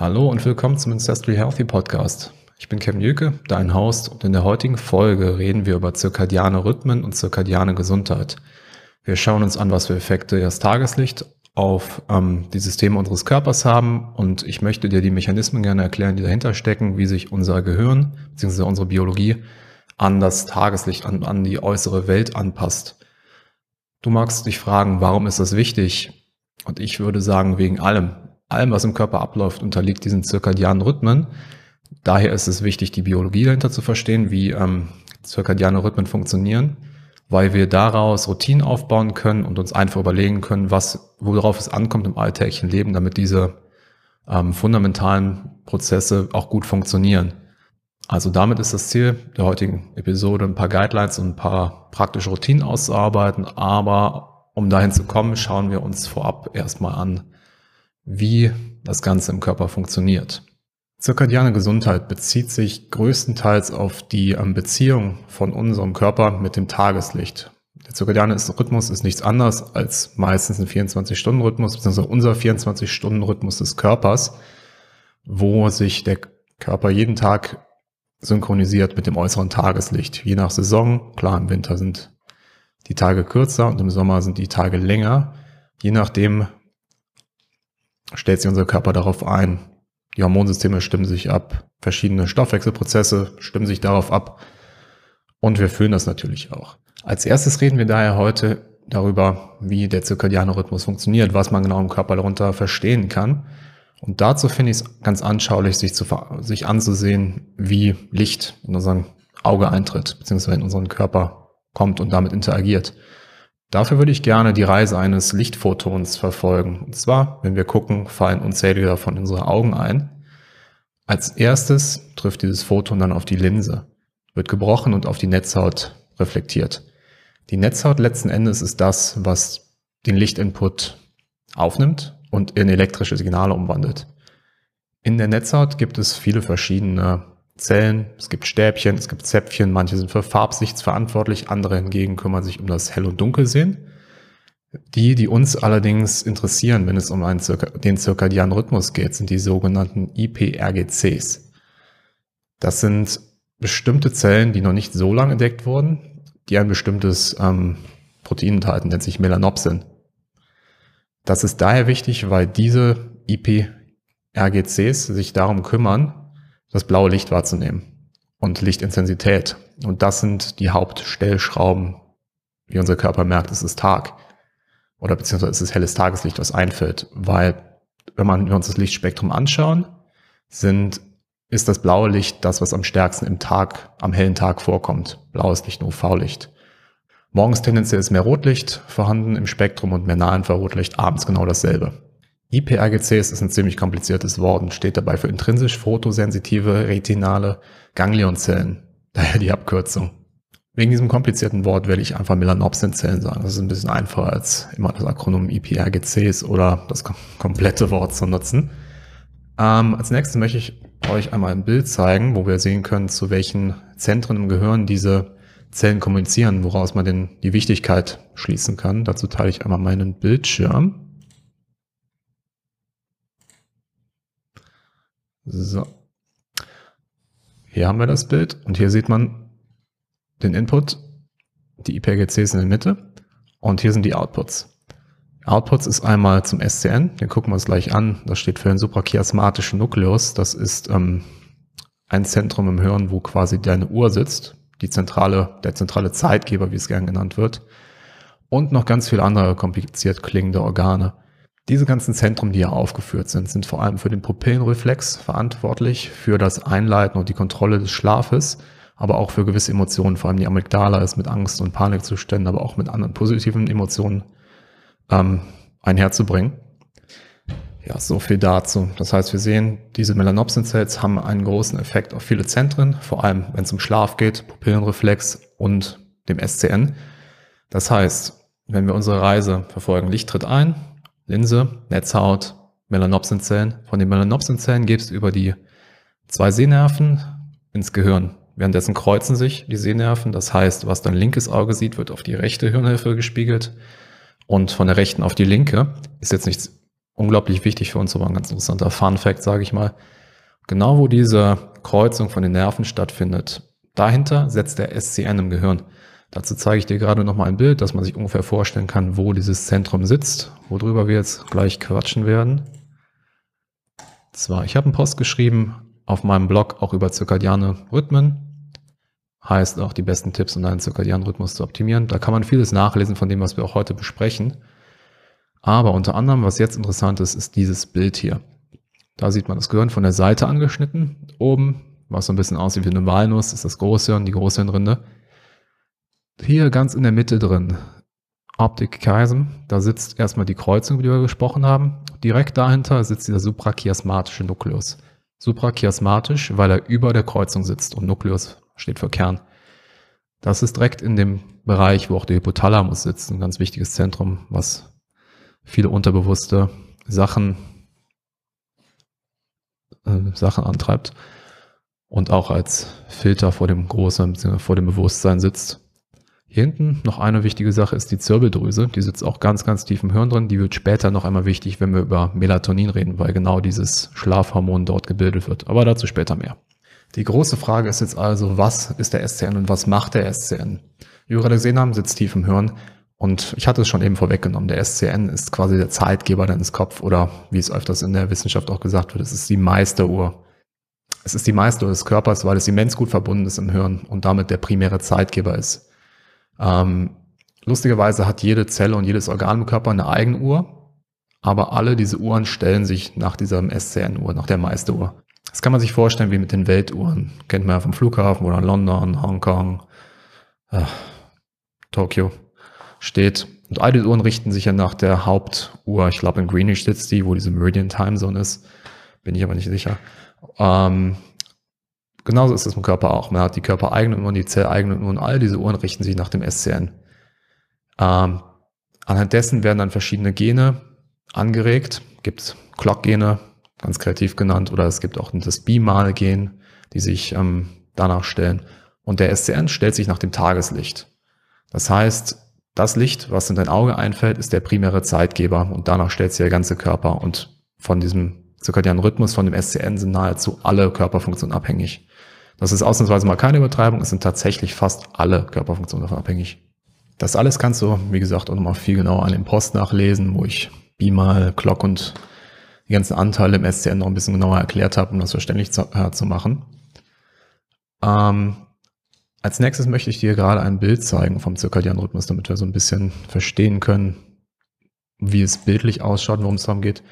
Hallo und willkommen zum Ancestry Healthy Podcast. Ich bin Kevin Jücke, dein Host, und in der heutigen Folge reden wir über zirkadiane Rhythmen und zirkadiane Gesundheit. Wir schauen uns an, was für Effekte das Tageslicht auf ähm, die Systeme unseres Körpers haben und ich möchte dir die Mechanismen gerne erklären, die dahinter stecken, wie sich unser Gehirn bzw. unsere Biologie an das Tageslicht, an, an die äußere Welt anpasst. Du magst dich fragen, warum ist das wichtig? Und ich würde sagen, wegen allem. Allem, was im Körper abläuft, unterliegt diesen zirkadianen Rhythmen. Daher ist es wichtig, die Biologie dahinter zu verstehen, wie ähm, zirkadiane Rhythmen funktionieren weil wir daraus Routinen aufbauen können und uns einfach überlegen können, was, worauf es ankommt im alltäglichen Leben, damit diese ähm, fundamentalen Prozesse auch gut funktionieren. Also damit ist das Ziel der heutigen Episode, ein paar Guidelines und ein paar praktische Routinen auszuarbeiten. Aber um dahin zu kommen, schauen wir uns vorab erstmal an, wie das Ganze im Körper funktioniert. Zirkadiane Gesundheit bezieht sich größtenteils auf die ähm, Beziehung von unserem Körper mit dem Tageslicht. Der zirkadiane Rhythmus ist nichts anderes als meistens ein 24-Stunden-Rhythmus, beziehungsweise unser 24-Stunden-Rhythmus des Körpers, wo sich der Körper jeden Tag synchronisiert mit dem äußeren Tageslicht. Je nach Saison, klar, im Winter sind die Tage kürzer und im Sommer sind die Tage länger. Je nachdem stellt sich unser Körper darauf ein. Die Hormonsysteme stimmen sich ab, verschiedene Stoffwechselprozesse stimmen sich darauf ab und wir fühlen das natürlich auch. Als erstes reden wir daher heute darüber, wie der zirkadiane Rhythmus funktioniert, was man genau im Körper darunter verstehen kann. Und dazu finde ich es ganz anschaulich, sich, zu, sich anzusehen, wie Licht in unser Auge eintritt, beziehungsweise in unseren Körper kommt und damit interagiert. Dafür würde ich gerne die Reise eines Lichtphotons verfolgen. Und zwar, wenn wir gucken, fallen unzählige davon unsere Augen ein. Als erstes trifft dieses Photon dann auf die Linse, wird gebrochen und auf die Netzhaut reflektiert. Die Netzhaut letzten Endes ist das, was den Lichtinput aufnimmt und in elektrische Signale umwandelt. In der Netzhaut gibt es viele verschiedene Zellen, es gibt Stäbchen, es gibt Zäpfchen, manche sind für Farbsichts verantwortlich, andere hingegen kümmern sich um das Hell- und Dunkelsehen. Die, die uns allerdings interessieren, wenn es um einen Zirka, den zirkadianen Rhythmus geht, sind die sogenannten IPRGCs. Das sind bestimmte Zellen, die noch nicht so lange entdeckt wurden, die ein bestimmtes ähm, Protein enthalten, nennt sich Melanopsin. Das ist daher wichtig, weil diese IPRGCs sich darum kümmern, das blaue Licht wahrzunehmen und Lichtintensität. Und das sind die Hauptstellschrauben, wie unser Körper merkt, es ist Tag. Oder beziehungsweise es ist helles Tageslicht, was einfällt. Weil, wenn man, wir uns das Lichtspektrum anschauen, sind, ist das blaue Licht das, was am stärksten im Tag, am hellen Tag vorkommt. Blaues Licht UV-Licht. Morgens tendenziell ist mehr Rotlicht vorhanden im Spektrum und mehr Nahinfrarotlicht, abends genau dasselbe. IPRGCs ist ein ziemlich kompliziertes Wort und steht dabei für intrinsisch photosensitive retinale Ganglionzellen. Daher die Abkürzung. Wegen diesem komplizierten Wort werde ich einfach Melanopsin-Zellen sagen. Das ist ein bisschen einfacher als immer das Akronym IPRGCs oder das komplette Wort zu nutzen. Ähm, als nächstes möchte ich euch einmal ein Bild zeigen, wo wir sehen können, zu welchen Zentren im Gehirn diese Zellen kommunizieren, woraus man denn die Wichtigkeit schließen kann. Dazu teile ich einmal meinen Bildschirm. So. Hier haben wir das Bild und hier sieht man den Input, die IPRGCs in der Mitte und hier sind die Outputs. Outputs ist einmal zum SCN, den gucken wir uns gleich an. Das steht für den suprachiasmatischen Nukleus. Das ist ähm, ein Zentrum im Hirn, wo quasi deine Uhr sitzt, die zentrale, der zentrale Zeitgeber, wie es gern genannt wird. Und noch ganz viele andere kompliziert klingende Organe. Diese ganzen Zentren, die hier aufgeführt sind, sind vor allem für den Pupillenreflex verantwortlich, für das Einleiten und die Kontrolle des Schlafes, aber auch für gewisse Emotionen, vor allem die Amygdala ist mit Angst und Panikzuständen, aber auch mit anderen positiven Emotionen ähm, einherzubringen. Ja, so viel dazu. Das heißt, wir sehen, diese Melanopsin-Cells haben einen großen Effekt auf viele Zentren, vor allem wenn es um Schlaf geht, Pupillenreflex und dem SCN. Das heißt, wenn wir unsere Reise verfolgen, Licht tritt ein, Linse, Netzhaut, Melanopsinzellen. Von den Melanopsinzellen geht es über die zwei Sehnerven ins Gehirn. Währenddessen kreuzen sich die Sehnerven. Das heißt, was dein linkes Auge sieht, wird auf die rechte Hirnhälfte gespiegelt. Und von der rechten auf die linke ist jetzt nichts unglaublich wichtig für uns, aber ein ganz interessanter Fun Fact, sage ich mal. Genau wo diese Kreuzung von den Nerven stattfindet, dahinter setzt der SCN im Gehirn. Dazu zeige ich dir gerade nochmal ein Bild, dass man sich ungefähr vorstellen kann, wo dieses Zentrum sitzt, worüber wir jetzt gleich quatschen werden. Zwar, ich habe einen Post geschrieben auf meinem Blog auch über zirkadiane Rhythmen. Heißt auch die besten Tipps, um deinen zirkadianen Rhythmus zu optimieren. Da kann man vieles nachlesen von dem, was wir auch heute besprechen. Aber unter anderem, was jetzt interessant ist, ist dieses Bild hier. Da sieht man das Gehirn von der Seite angeschnitten. Oben, was so ein bisschen aussieht wie eine Walnuss, ist das Großhirn, die Großhirnrinde. Hier ganz in der Mitte drin, Optic Chiasm, da sitzt erstmal die Kreuzung, die wir gesprochen haben. Direkt dahinter sitzt dieser suprachiasmatische Nukleus. Suprachiasmatisch, weil er über der Kreuzung sitzt und Nukleus steht für Kern. Das ist direkt in dem Bereich, wo auch der Hypothalamus sitzt, ein ganz wichtiges Zentrum, was viele unterbewusste Sachen, äh, Sachen antreibt und auch als Filter vor dem großen, vor dem Bewusstsein sitzt. Hier hinten noch eine wichtige Sache ist die Zirbeldrüse. Die sitzt auch ganz, ganz tief im Hirn drin. Die wird später noch einmal wichtig, wenn wir über Melatonin reden, weil genau dieses Schlafhormon dort gebildet wird. Aber dazu später mehr. Die große Frage ist jetzt also, was ist der SCN und was macht der SCN? Wie wir gerade gesehen haben, sitzt tief im Hirn. Und ich hatte es schon eben vorweggenommen. Der SCN ist quasi der Zeitgeber deines Kopf oder wie es öfters in der Wissenschaft auch gesagt wird, es ist die Meisteruhr. Es ist die Meisteruhr des Körpers, weil es immens gut verbunden ist im Hirn und damit der primäre Zeitgeber ist. Ähm, lustigerweise hat jede Zelle und jedes Organ im Körper eine eigene Uhr, aber alle diese Uhren stellen sich nach dieser SCN-Uhr, nach der Meisteruhr. Das kann man sich vorstellen wie mit den Weltuhren. Kennt man ja vom Flughafen oder London, Hongkong, äh, Tokio steht. Und all die Uhren richten sich ja nach der Hauptuhr. Ich glaube, in Greenwich sitzt die, wo diese Meridian Time Zone ist. Bin ich aber nicht sicher. Ähm, Genauso ist es im Körper auch. Man hat die körpereigenen Uhren, die zelleigenen Uhren, all diese Uhren richten sich nach dem SCN. Ähm, anhand dessen werden dann verschiedene Gene angeregt. Gibt Clock-Gene, ganz kreativ genannt, oder es gibt auch das Bimal-Gen, die sich ähm, danach stellen. Und der SCN stellt sich nach dem Tageslicht. Das heißt, das Licht, was in dein Auge einfällt, ist der primäre Zeitgeber und danach stellt sich der ganze Körper und von diesem zirkadianen Rhythmus, von dem SCN sind nahezu alle Körperfunktionen abhängig. Das ist ausnahmsweise mal keine Übertreibung, es sind tatsächlich fast alle Körperfunktionen davon abhängig. Das alles kannst du, wie gesagt, auch nochmal viel genauer an dem Post nachlesen, wo ich Bimal, Clock und die ganzen Anteile im SCN noch ein bisschen genauer erklärt habe, um das verständlich zu, äh, zu machen. Ähm, als nächstes möchte ich dir gerade ein Bild zeigen vom zirkadianen Rhythmus, damit wir so ein bisschen verstehen können, wie es bildlich ausschaut, worum es darum geht.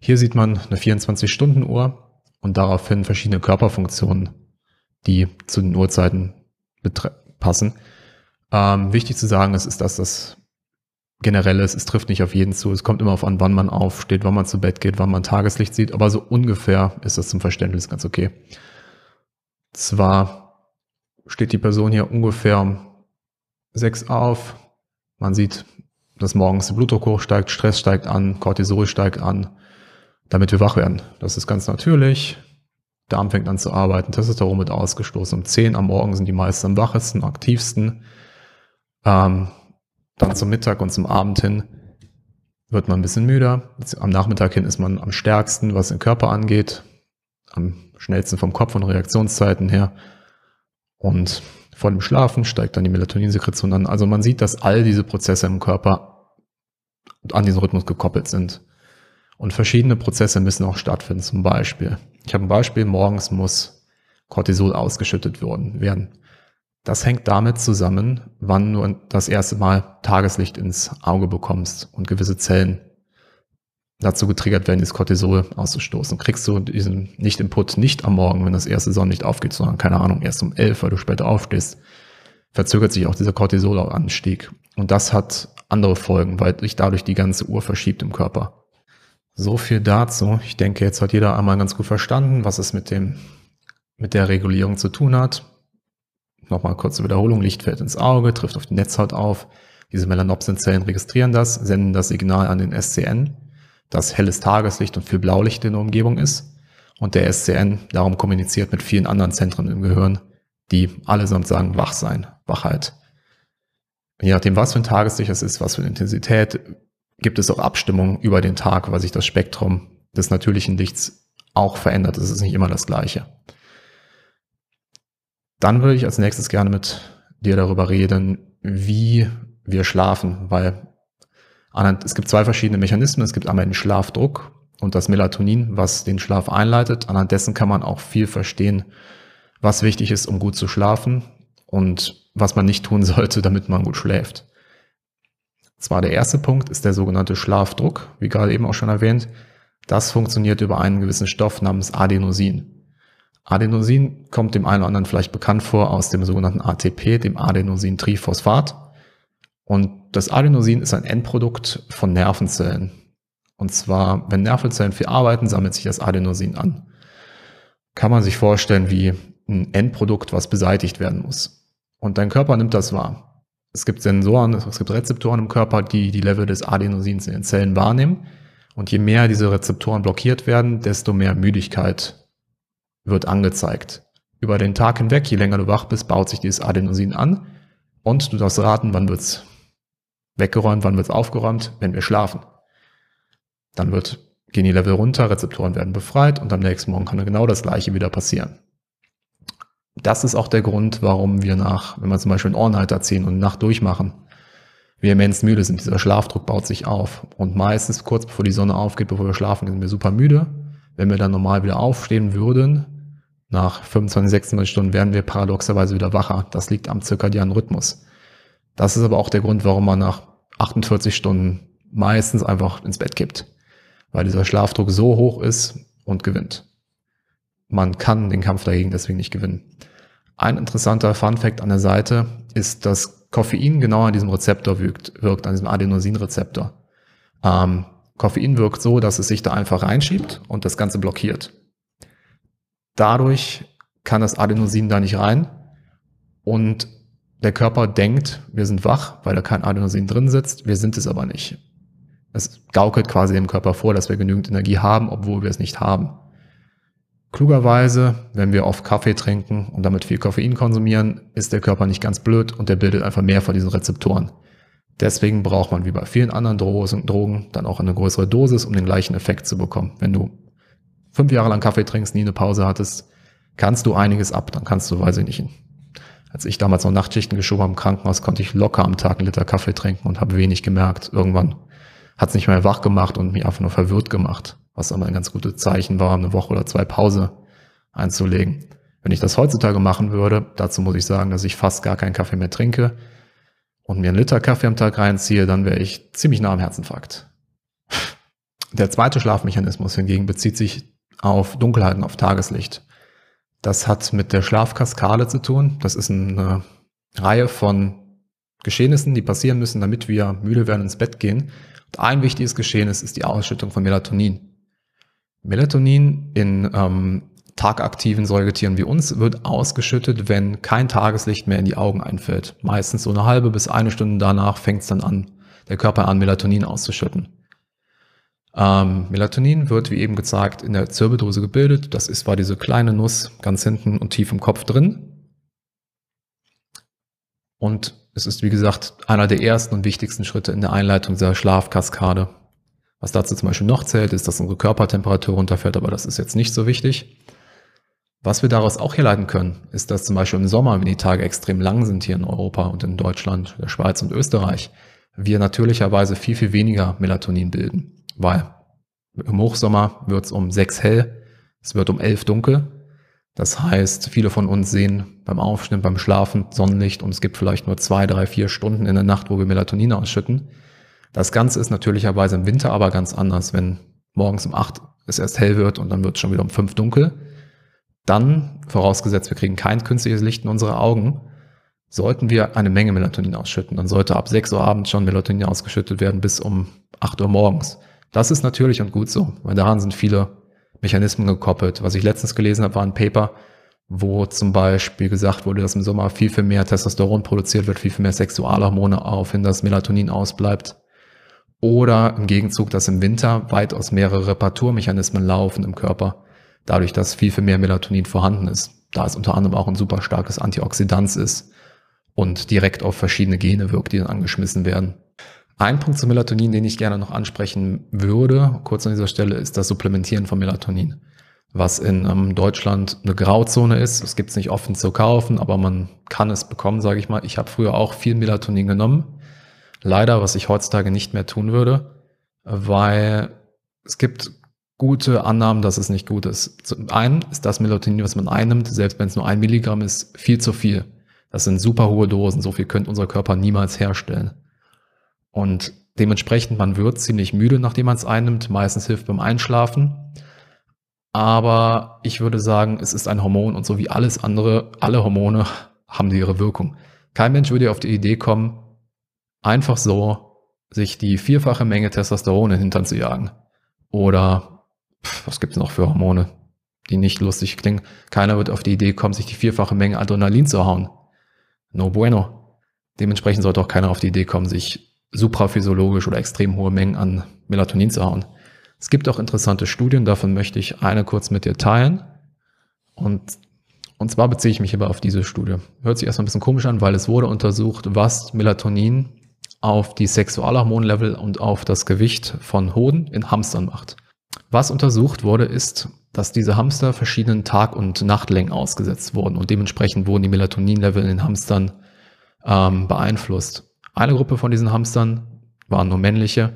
Hier sieht man eine 24-Stunden-Uhr und daraufhin verschiedene Körperfunktionen die zu den Uhrzeiten passen. Ähm, wichtig zu sagen ist, ist, dass das generell ist, es trifft nicht auf jeden zu. Es kommt immer auf an, wann man aufsteht, wann man zu Bett geht, wann man Tageslicht sieht, aber so ungefähr ist das zum Verständnis ganz okay. Zwar steht die Person hier ungefähr um sechs auf, man sieht, dass morgens der Blutdruck hochsteigt, Stress steigt an, Cortisol steigt an, damit wir wach werden. Das ist ganz natürlich. Darm fängt an zu arbeiten, Testosteron wird ausgestoßen. Um 10 am Morgen sind die meisten am wachesten, aktivsten. Ähm, dann zum Mittag und zum Abend hin wird man ein bisschen müder. Am Nachmittag hin ist man am stärksten, was den Körper angeht. Am schnellsten vom Kopf und Reaktionszeiten her. Und vor dem Schlafen steigt dann die Melatoninsekretion an. Also man sieht, dass all diese Prozesse im Körper an diesen Rhythmus gekoppelt sind. Und verschiedene Prozesse müssen auch stattfinden. Zum Beispiel, ich habe ein Beispiel, morgens muss Cortisol ausgeschüttet werden. Das hängt damit zusammen, wann du das erste Mal Tageslicht ins Auge bekommst und gewisse Zellen dazu getriggert werden, dieses Cortisol auszustoßen. Kriegst du diesen Nicht-Input nicht am Morgen, wenn das erste Sonnenlicht aufgeht, sondern keine Ahnung, erst um elf, weil du später aufstehst, verzögert sich auch dieser Cortisolanstieg. Und das hat andere Folgen, weil sich dadurch die ganze Uhr verschiebt im Körper. So viel dazu. Ich denke, jetzt hat jeder einmal ganz gut verstanden, was es mit dem, mit der Regulierung zu tun hat. Nochmal kurze Wiederholung. Licht fällt ins Auge, trifft auf die Netzhaut auf. Diese Melanopsin-Zellen registrieren das, senden das Signal an den SCN, dass helles Tageslicht und viel Blaulicht in der Umgebung ist. Und der SCN darum kommuniziert mit vielen anderen Zentren im Gehirn, die allesamt sagen, wach sein, Wachheit. Je nachdem, was für ein Tageslicht es ist, was für eine Intensität, gibt es auch Abstimmungen über den Tag, weil sich das Spektrum des natürlichen Lichts auch verändert. Es ist nicht immer das gleiche. Dann würde ich als nächstes gerne mit dir darüber reden, wie wir schlafen, weil es gibt zwei verschiedene Mechanismen. Es gibt einmal den Schlafdruck und das Melatonin, was den Schlaf einleitet. Anhand dessen kann man auch viel verstehen, was wichtig ist, um gut zu schlafen und was man nicht tun sollte, damit man gut schläft. Zwar der erste Punkt ist der sogenannte Schlafdruck, wie gerade eben auch schon erwähnt. Das funktioniert über einen gewissen Stoff namens Adenosin. Adenosin kommt dem einen oder anderen vielleicht bekannt vor aus dem sogenannten ATP, dem Adenosintriphosphat. Und das Adenosin ist ein Endprodukt von Nervenzellen. Und zwar, wenn Nervenzellen viel arbeiten, sammelt sich das Adenosin an. Kann man sich vorstellen wie ein Endprodukt, was beseitigt werden muss. Und dein Körper nimmt das wahr. Es gibt Sensoren, es gibt Rezeptoren im Körper, die die Level des Adenosins in den Zellen wahrnehmen. Und je mehr diese Rezeptoren blockiert werden, desto mehr Müdigkeit wird angezeigt. Über den Tag hinweg, je länger du wach bist, baut sich dieses Adenosin an. Und du darfst raten, wann wird's weggeräumt, wann wird's aufgeräumt, wenn wir schlafen. Dann wird, gehen die Level runter, Rezeptoren werden befreit und am nächsten Morgen kann genau das gleiche wieder passieren. Das ist auch der Grund, warum wir nach, wenn wir zum Beispiel einen All-Nighter ziehen und Nacht durchmachen, wir immens müde sind. Dieser Schlafdruck baut sich auf. Und meistens kurz bevor die Sonne aufgeht, bevor wir schlafen, sind wir super müde. Wenn wir dann normal wieder aufstehen würden, nach 25, 26 Stunden wären wir paradoxerweise wieder wacher. Das liegt am zirkadianen Rhythmus. Das ist aber auch der Grund, warum man nach 48 Stunden meistens einfach ins Bett kippt. Weil dieser Schlafdruck so hoch ist und gewinnt. Man kann den Kampf dagegen deswegen nicht gewinnen. Ein interessanter Fun Fact an der Seite ist, dass Koffein genau an diesem Rezeptor wirkt, wirkt an diesem Adenosinrezeptor. Ähm, Koffein wirkt so, dass es sich da einfach reinschiebt und das Ganze blockiert. Dadurch kann das Adenosin da nicht rein und der Körper denkt, wir sind wach, weil da kein Adenosin drin sitzt, wir sind es aber nicht. Es gaukelt quasi dem Körper vor, dass wir genügend Energie haben, obwohl wir es nicht haben. Klugerweise, wenn wir oft Kaffee trinken und damit viel Koffein konsumieren, ist der Körper nicht ganz blöd und der bildet einfach mehr von diesen Rezeptoren. Deswegen braucht man wie bei vielen anderen Drogen dann auch eine größere Dosis, um den gleichen Effekt zu bekommen. Wenn du fünf Jahre lang Kaffee trinkst, nie eine Pause hattest, kannst du einiges ab. Dann kannst du, weiß ich nicht, als ich damals noch Nachtschichten geschoben habe im Krankenhaus, konnte ich locker am Tag einen Liter Kaffee trinken und habe wenig gemerkt. Irgendwann hat es nicht mehr wach gemacht und mich einfach nur verwirrt gemacht was aber ein ganz gutes Zeichen war, eine Woche oder zwei Pause einzulegen. Wenn ich das heutzutage machen würde, dazu muss ich sagen, dass ich fast gar keinen Kaffee mehr trinke und mir einen Liter Kaffee am Tag reinziehe, dann wäre ich ziemlich nah am Herzinfarkt. Der zweite Schlafmechanismus hingegen bezieht sich auf Dunkelheiten, auf Tageslicht. Das hat mit der Schlafkaskade zu tun. Das ist eine Reihe von Geschehnissen, die passieren müssen, damit wir müde werden ins Bett gehen. Und ein wichtiges Geschehnis ist die Ausschüttung von Melatonin. Melatonin in ähm, tagaktiven Säugetieren wie uns wird ausgeschüttet, wenn kein Tageslicht mehr in die Augen einfällt. Meistens so eine halbe bis eine Stunde danach fängt es dann an, der Körper an, Melatonin auszuschütten. Ähm, Melatonin wird, wie eben gezeigt, in der Zirbeldrüse gebildet. Das ist war diese kleine Nuss ganz hinten und tief im Kopf drin. Und es ist, wie gesagt, einer der ersten und wichtigsten Schritte in der Einleitung dieser Schlafkaskade. Was dazu zum Beispiel noch zählt, ist, dass unsere Körpertemperatur runterfällt, aber das ist jetzt nicht so wichtig. Was wir daraus auch herleiten können, ist, dass zum Beispiel im Sommer, wenn die Tage extrem lang sind hier in Europa und in Deutschland, der Schweiz und Österreich, wir natürlicherweise viel, viel weniger Melatonin bilden. Weil im Hochsommer wird es um sechs hell, es wird um elf dunkel. Das heißt, viele von uns sehen beim Aufstehen, beim Schlafen Sonnenlicht und es gibt vielleicht nur zwei, drei, vier Stunden in der Nacht, wo wir Melatonin ausschütten. Das Ganze ist natürlicherweise im Winter aber ganz anders, wenn morgens um acht es erst hell wird und dann wird es schon wieder um fünf dunkel. Dann, vorausgesetzt wir kriegen kein künstliches Licht in unsere Augen, sollten wir eine Menge Melatonin ausschütten. Dann sollte ab 6 Uhr abends schon Melatonin ausgeschüttet werden bis um 8 Uhr morgens. Das ist natürlich und gut so, weil daran sind viele Mechanismen gekoppelt. Was ich letztens gelesen habe, war ein Paper, wo zum Beispiel gesagt wurde, dass im Sommer viel, viel mehr Testosteron produziert wird, viel, viel mehr Sexualhormone auf, wenn das Melatonin ausbleibt. Oder im Gegenzug, dass im Winter weitaus mehrere Reparaturmechanismen laufen im Körper, dadurch, dass viel, viel mehr Melatonin vorhanden ist. Da es unter anderem auch ein super starkes Antioxidant ist und direkt auf verschiedene Gene wirkt, die dann angeschmissen werden. Ein Punkt zu Melatonin, den ich gerne noch ansprechen würde, kurz an dieser Stelle, ist das Supplementieren von Melatonin, was in ähm, Deutschland eine Grauzone ist. Es gibt es nicht offen zu kaufen, aber man kann es bekommen, sage ich mal. Ich habe früher auch viel Melatonin genommen. Leider, was ich heutzutage nicht mehr tun würde, weil es gibt gute Annahmen, dass es nicht gut ist. Zum einen ist das Melatonin, was man einnimmt, selbst wenn es nur ein Milligramm ist, viel zu viel. Das sind super hohe Dosen. So viel könnte unser Körper niemals herstellen. Und dementsprechend, man wird ziemlich müde, nachdem man es einnimmt. Meistens hilft beim Einschlafen. Aber ich würde sagen, es ist ein Hormon und so wie alles andere, alle Hormone haben ihre Wirkung. Kein Mensch würde auf die Idee kommen, einfach so sich die vierfache Menge Testosteron in den Hintern zu jagen. Oder pff, was gibt es noch für Hormone, die nicht lustig klingen? Keiner wird auf die Idee kommen, sich die vierfache Menge Adrenalin zu hauen. No bueno. Dementsprechend sollte auch keiner auf die Idee kommen, sich supraphysiologisch oder extrem hohe Mengen an Melatonin zu hauen. Es gibt auch interessante Studien, davon möchte ich eine kurz mit dir teilen. Und, und zwar beziehe ich mich hierbei auf diese Studie. Hört sich erstmal ein bisschen komisch an, weil es wurde untersucht, was Melatonin auf die Sexualhormonlevel und auf das Gewicht von Hoden in Hamstern macht. Was untersucht wurde, ist, dass diese Hamster verschiedenen Tag- und Nachtlängen ausgesetzt wurden und dementsprechend wurden die Melatoninlevel in den Hamstern ähm, beeinflusst. Eine Gruppe von diesen Hamstern waren nur männliche,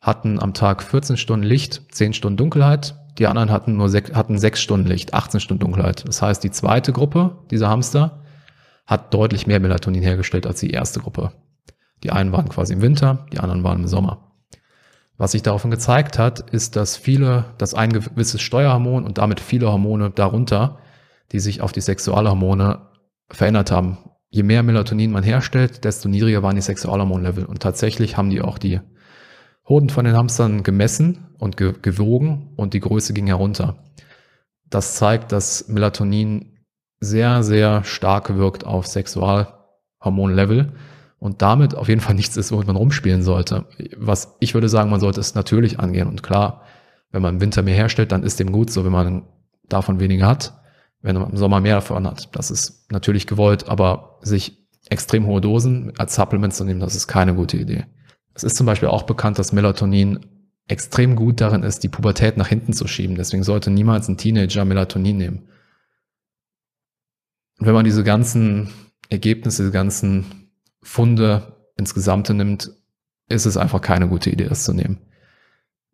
hatten am Tag 14 Stunden Licht, 10 Stunden Dunkelheit. Die anderen hatten nur sech, hatten 6 Stunden Licht, 18 Stunden Dunkelheit. Das heißt, die zweite Gruppe dieser Hamster hat deutlich mehr Melatonin hergestellt als die erste Gruppe. Die einen waren quasi im Winter, die anderen waren im Sommer. Was sich daraufhin gezeigt hat, ist, dass viele, dass ein gewisses Steuerhormon und damit viele Hormone darunter, die sich auf die Sexualhormone verändert haben, je mehr Melatonin man herstellt, desto niedriger waren die Sexualhormonlevel. Und tatsächlich haben die auch die Hoden von den Hamstern gemessen und ge gewogen und die Größe ging herunter. Das zeigt, dass Melatonin sehr, sehr stark wirkt auf Sexualhormonlevel und damit auf jeden Fall nichts ist, womit man rumspielen sollte. Was ich würde sagen, man sollte es natürlich angehen. Und klar, wenn man im Winter mehr herstellt, dann ist dem gut so, wenn man davon weniger hat wenn man im Sommer mehr davon hat. Das ist natürlich gewollt, aber sich extrem hohe Dosen als Supplement zu nehmen, das ist keine gute Idee. Es ist zum Beispiel auch bekannt, dass Melatonin extrem gut darin ist, die Pubertät nach hinten zu schieben. Deswegen sollte niemals ein Teenager Melatonin nehmen. Und wenn man diese ganzen Ergebnisse, diese ganzen Funde insgesamt nimmt, ist es einfach keine gute Idee, das zu nehmen.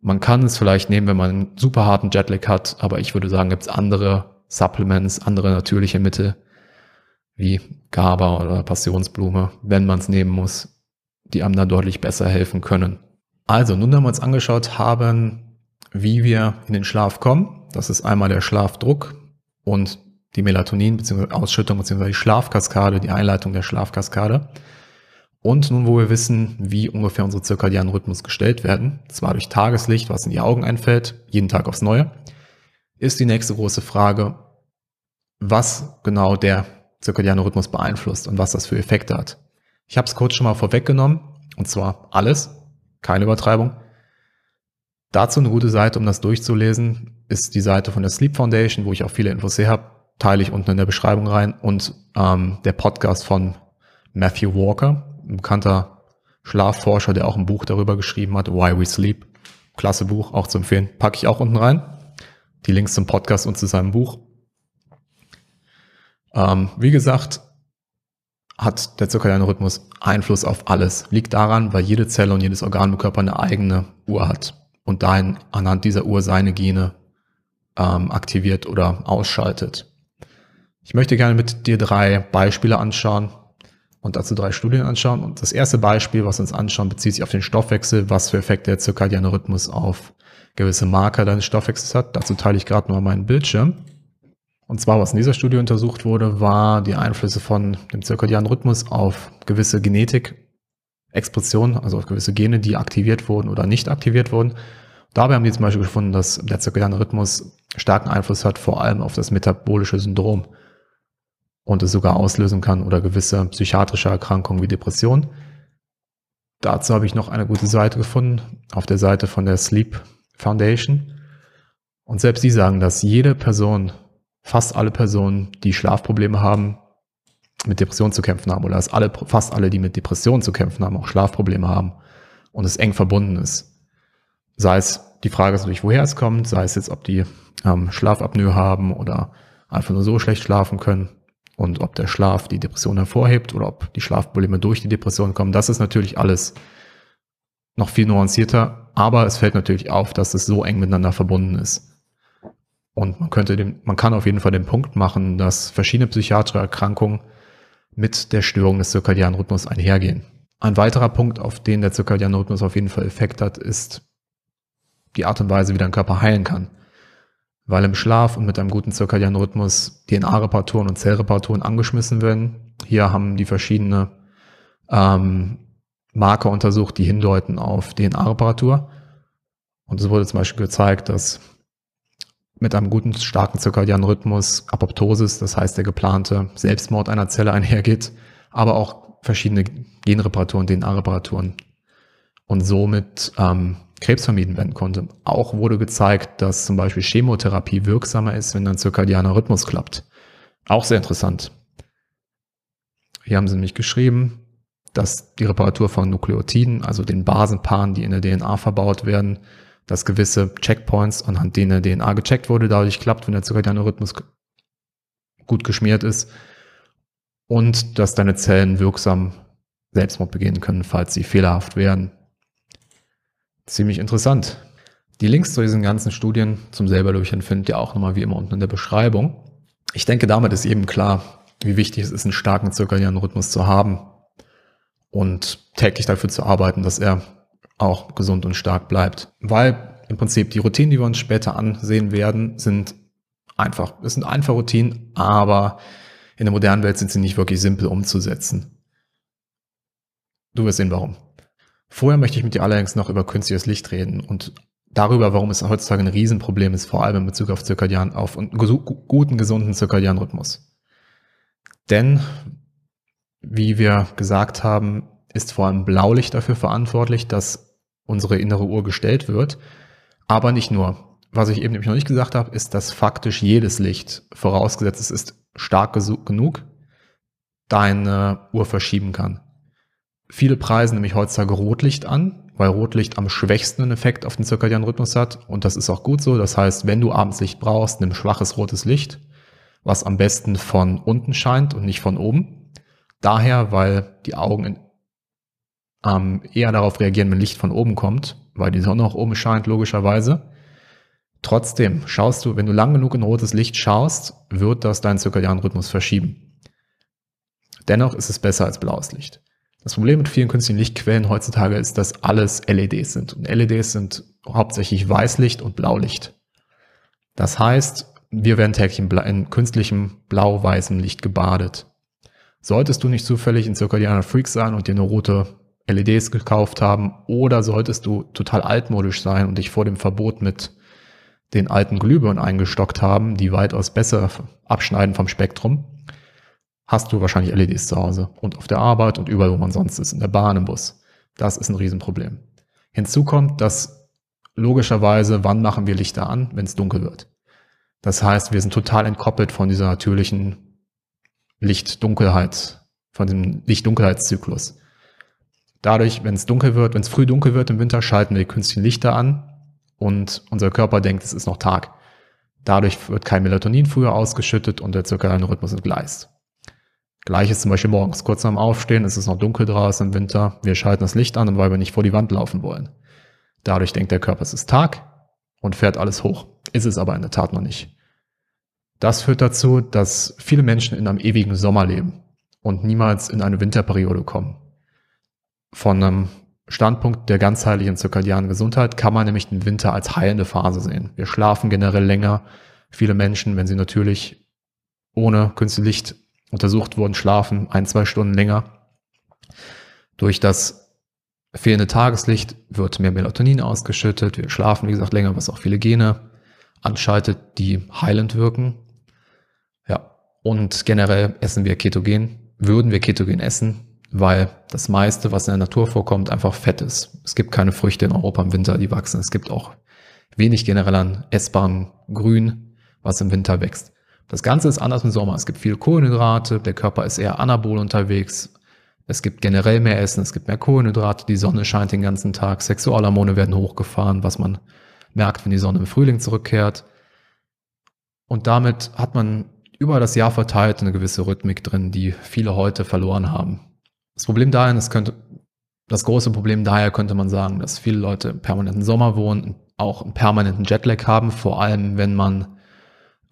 Man kann es vielleicht nehmen, wenn man einen super harten Jetlag hat, aber ich würde sagen, gibt es andere Supplements, andere natürliche Mittel wie GABA oder Passionsblume, wenn man es nehmen muss, die einem da deutlich besser helfen können. Also, nun haben wir uns angeschaut haben, wie wir in den Schlaf kommen. Das ist einmal der Schlafdruck und die Melatonin bzw. Ausschüttung bzw. die Schlafkaskade, die Einleitung der Schlafkaskade. Und nun, wo wir wissen, wie ungefähr unsere zirkadianen Rhythmus gestellt werden, zwar durch Tageslicht, was in die Augen einfällt, jeden Tag aufs Neue, ist die nächste große Frage, was genau der zirkadiane Rhythmus beeinflusst und was das für Effekte hat. Ich habe es kurz schon mal vorweggenommen, und zwar alles, keine Übertreibung. Dazu eine gute Seite, um das durchzulesen, ist die Seite von der Sleep Foundation, wo ich auch viele Infos her habe, teile ich unten in der Beschreibung rein und ähm, der Podcast von Matthew Walker, ein bekannter Schlafforscher, der auch ein Buch darüber geschrieben hat, Why We Sleep. Klasse Buch, auch zu empfehlen. Packe ich auch unten rein. Die Links zum Podcast und zu seinem Buch. Ähm, wie gesagt, hat der zirkadiane Rhythmus Einfluss auf alles. Liegt daran, weil jede Zelle und jedes Organ im Körper eine eigene Uhr hat und dahin anhand dieser Uhr seine Gene ähm, aktiviert oder ausschaltet. Ich möchte gerne mit dir drei Beispiele anschauen und dazu drei Studien anschauen. Und das erste Beispiel, was wir uns anschauen, bezieht sich auf den Stoffwechsel, was für Effekte der zirkadiane Rhythmus auf gewisse Marker deines Stoffwechsels hat. Dazu teile ich gerade nur meinen Bildschirm. Und zwar, was in dieser Studie untersucht wurde, war die Einflüsse von dem zirkadianen Rhythmus auf gewisse Genetik-Expressionen, also auf gewisse Gene, die aktiviert wurden oder nicht aktiviert wurden. Dabei haben die zum Beispiel gefunden, dass der zirkadiane Rhythmus starken Einfluss hat, vor allem auf das metabolische Syndrom und es sogar auslösen kann oder gewisse psychiatrische Erkrankungen wie Depressionen. Dazu habe ich noch eine gute Seite gefunden, auf der Seite von der Sleep Foundation. Und selbst die sagen, dass jede Person fast alle Personen, die Schlafprobleme haben, mit Depressionen zu kämpfen haben oder dass alle, fast alle, die mit Depressionen zu kämpfen haben, auch Schlafprobleme haben. und es eng verbunden ist. Sei es, die Frage ist natürlich, woher es kommt, sei es jetzt, ob die ähm, Schlafapnoe haben oder einfach nur so schlecht schlafen können und ob der Schlaf die Depression hervorhebt oder ob die Schlafprobleme durch die Depression kommen. Das ist natürlich alles noch viel nuancierter, aber es fällt natürlich auf, dass es so eng miteinander verbunden ist. Und man könnte den, man kann auf jeden Fall den Punkt machen, dass verschiedene psychiatrische Erkrankungen mit der Störung des zirkadianen Rhythmus einhergehen. Ein weiterer Punkt, auf den der zirkadiane Rhythmus auf jeden Fall Effekt hat, ist die Art und Weise, wie dein Körper heilen kann. Weil im Schlaf und mit einem guten zirkadianen Rhythmus DNA-Reparaturen und Zellreparaturen angeschmissen werden. Hier haben die verschiedene ähm, Marker untersucht, die hindeuten auf DNA-Reparatur. Und es wurde zum Beispiel gezeigt, dass mit einem guten, starken zirkadianen Rhythmus Apoptosis, das heißt der geplante Selbstmord einer Zelle einhergeht, aber auch verschiedene Genreparaturen, DNA-Reparaturen und somit ähm, Krebs vermieden werden konnte. Auch wurde gezeigt, dass zum Beispiel Chemotherapie wirksamer ist, wenn ein zirkadianer Rhythmus klappt. Auch sehr interessant. Hier haben sie nämlich geschrieben, dass die Reparatur von Nukleotiden, also den Basenpaaren, die in der DNA verbaut werden, dass gewisse Checkpoints, anhand denen der DNA gecheckt wurde, dadurch klappt, wenn der zirkadiane Rhythmus gut geschmiert ist und dass deine Zellen wirksam Selbstmord begehen können, falls sie fehlerhaft werden. Ziemlich interessant. Die Links zu diesen ganzen Studien zum selber findet ihr auch nochmal wie immer unten in der Beschreibung. Ich denke, damit ist eben klar, wie wichtig es ist, einen starken zirkadianen Rhythmus zu haben, und täglich dafür zu arbeiten, dass er auch gesund und stark bleibt. Weil im Prinzip die Routinen, die wir uns später ansehen werden, sind einfach. Es sind einfache Routinen, aber in der modernen Welt sind sie nicht wirklich simpel umzusetzen. Du wirst sehen, warum. Vorher möchte ich mit dir allerdings noch über künstliches Licht reden und darüber, warum es heutzutage ein Riesenproblem ist, vor allem in Bezug auf Zirkadian, auf einen guten, gesunden Zirkadian Rhythmus. Denn wie wir gesagt haben, ist vor allem Blaulicht dafür verantwortlich, dass unsere innere Uhr gestellt wird. Aber nicht nur. Was ich eben nämlich noch nicht gesagt habe, ist, dass faktisch jedes Licht, vorausgesetzt es ist stark genug, deine Uhr verschieben kann. Viele preisen nämlich heutzutage Rotlicht an, weil Rotlicht am schwächsten einen Effekt auf den zirkadianen Rhythmus hat. Und das ist auch gut so. Das heißt, wenn du abends Licht brauchst, nimm schwaches rotes Licht, was am besten von unten scheint und nicht von oben. Daher, weil die Augen ähm, eher darauf reagieren, wenn Licht von oben kommt, weil die Sonne auch oben scheint, logischerweise. Trotzdem, schaust du, wenn du lang genug in rotes Licht schaust, wird das deinen zirkadianen Rhythmus verschieben. Dennoch ist es besser als blaues Licht. Das Problem mit vielen künstlichen Lichtquellen heutzutage ist, dass alles LEDs sind. Und LEDs sind hauptsächlich Weißlicht und Blaulicht. Das heißt, wir werden täglich in, in künstlichem blau-weißem Licht gebadet. Solltest du nicht zufällig ein zirkadianer Freak sein und dir eine rote LEDs gekauft haben oder solltest du total altmodisch sein und dich vor dem Verbot mit den alten Glühbirnen eingestockt haben, die weitaus besser abschneiden vom Spektrum, hast du wahrscheinlich LEDs zu Hause und auf der Arbeit und überall, wo man sonst ist, in der Bahn, im Bus. Das ist ein Riesenproblem. Hinzu kommt, dass logischerweise, wann machen wir Lichter an, wenn es dunkel wird. Das heißt, wir sind total entkoppelt von dieser natürlichen Licht-Dunkelheit, von dem Licht-Dunkelheitszyklus. Dadurch, wenn es dunkel wird, wenn es früh dunkel wird im Winter, schalten wir die künstlichen Lichter an und unser Körper denkt, es ist noch Tag. Dadurch wird kein Melatonin früher ausgeschüttet und der zirkadiane Rhythmus entgleist. Gleiches zum Beispiel morgens. Kurz nach dem Aufstehen, es ist noch dunkel draußen im Winter. Wir schalten das Licht an, weil wir nicht vor die Wand laufen wollen. Dadurch denkt der Körper, es ist Tag und fährt alles hoch. Ist es aber in der Tat noch nicht. Das führt dazu, dass viele Menschen in einem ewigen Sommer leben und niemals in eine Winterperiode kommen. Von einem Standpunkt der ganzheitlichen zirkadianen Gesundheit kann man nämlich den Winter als heilende Phase sehen. Wir schlafen generell länger. Viele Menschen, wenn sie natürlich ohne künstliches Licht untersucht wurden, schlafen ein, zwei Stunden länger. Durch das fehlende Tageslicht wird mehr Melatonin ausgeschüttet. Wir schlafen, wie gesagt, länger, was auch viele Gene anschaltet, die heilend wirken. Und generell essen wir ketogen, würden wir ketogen essen, weil das meiste, was in der Natur vorkommt, einfach Fett ist. Es gibt keine Früchte in Europa im Winter, die wachsen. Es gibt auch wenig generell an essbarem Grün, was im Winter wächst. Das Ganze ist anders im Sommer. Es gibt viel Kohlenhydrate, der Körper ist eher anabol unterwegs. Es gibt generell mehr Essen, es gibt mehr Kohlenhydrate, die Sonne scheint den ganzen Tag, Sexualhormone werden hochgefahren, was man merkt, wenn die Sonne im Frühling zurückkehrt. Und damit hat man über das Jahr verteilt eine gewisse Rhythmik drin, die viele heute verloren haben. Das Problem dahin, es könnte, das große Problem daher könnte man sagen, dass viele Leute im permanenten Sommer wohnen, auch einen permanenten Jetlag haben, vor allem wenn man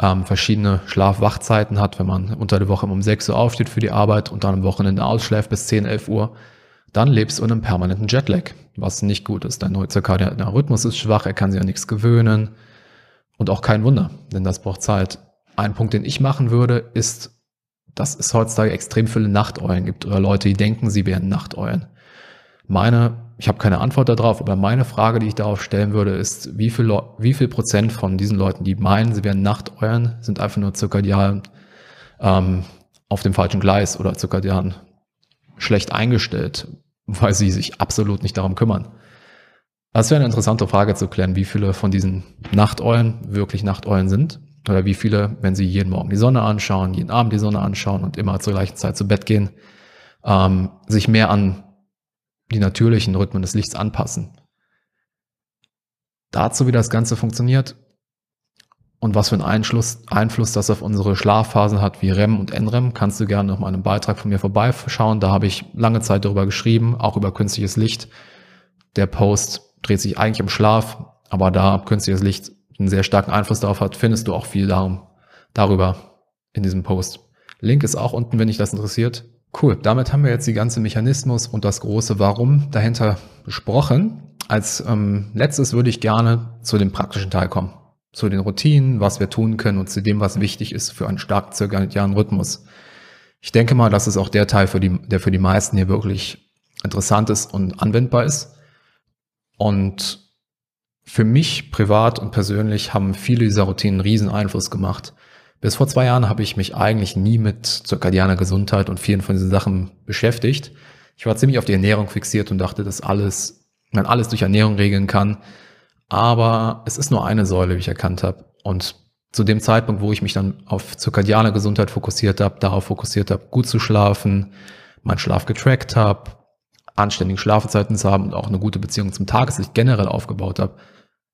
ähm, verschiedene Schlaf-Wachzeiten hat, wenn man unter der Woche um 6 Uhr aufsteht für die Arbeit und dann am Wochenende ausschläft bis 10, 11 Uhr, dann lebst du in einem permanenten Jetlag, was nicht gut ist. Dein zirkadianer Rhythmus ist schwach, er kann sich an nichts gewöhnen und auch kein Wunder, denn das braucht Zeit. Ein Punkt, den ich machen würde, ist, dass es heutzutage extrem viele Nachteulen gibt oder Leute, die denken, sie wären Nachteulen. Meine ich habe keine Antwort darauf, aber meine Frage, die ich darauf stellen würde, ist, wie viel, wie viel Prozent von diesen Leuten, die meinen, sie wären Nachteulen, sind einfach nur zirkadian ähm, auf dem falschen Gleis oder zirkadian schlecht eingestellt, weil sie sich absolut nicht darum kümmern. Das wäre eine interessante Frage zu klären, wie viele von diesen Nachteulen wirklich Nachteulen sind oder wie viele, wenn sie jeden Morgen die Sonne anschauen, jeden Abend die Sonne anschauen und immer zur gleichen Zeit zu Bett gehen, ähm, sich mehr an die natürlichen Rhythmen des Lichts anpassen. Dazu, wie das Ganze funktioniert und was für einen Einfluss, Einfluss das auf unsere Schlafphasen hat, wie REM und NREM, kannst du gerne noch mal einen Beitrag von mir vorbeischauen. Da habe ich lange Zeit darüber geschrieben, auch über künstliches Licht. Der Post dreht sich eigentlich um Schlaf, aber da künstliches Licht einen sehr starken Einfluss darauf hat, findest du auch viel darum, darüber in diesem Post. Link ist auch unten, wenn dich das interessiert. Cool, damit haben wir jetzt die ganze Mechanismus und das große Warum dahinter besprochen. Als ähm, letztes würde ich gerne zu dem praktischen Teil kommen. Zu den Routinen, was wir tun können und zu dem, was wichtig ist für einen stark zirkadianen Rhythmus. Ich denke mal, das ist auch der Teil, für die, der für die meisten hier wirklich interessant ist und anwendbar ist. Und für mich privat und persönlich haben viele dieser Routinen einen riesen Einfluss gemacht. Bis vor zwei Jahren habe ich mich eigentlich nie mit zirkadianer Gesundheit und vielen von diesen Sachen beschäftigt. Ich war ziemlich auf die Ernährung fixiert und dachte, dass alles, man alles durch Ernährung regeln kann. Aber es ist nur eine Säule, wie ich erkannt habe. Und zu dem Zeitpunkt, wo ich mich dann auf zirkadiane Gesundheit fokussiert habe, darauf fokussiert habe, gut zu schlafen, meinen Schlaf getrackt habe, anständige Schlafzeiten zu haben und auch eine gute Beziehung zum Tageslicht generell aufgebaut habe,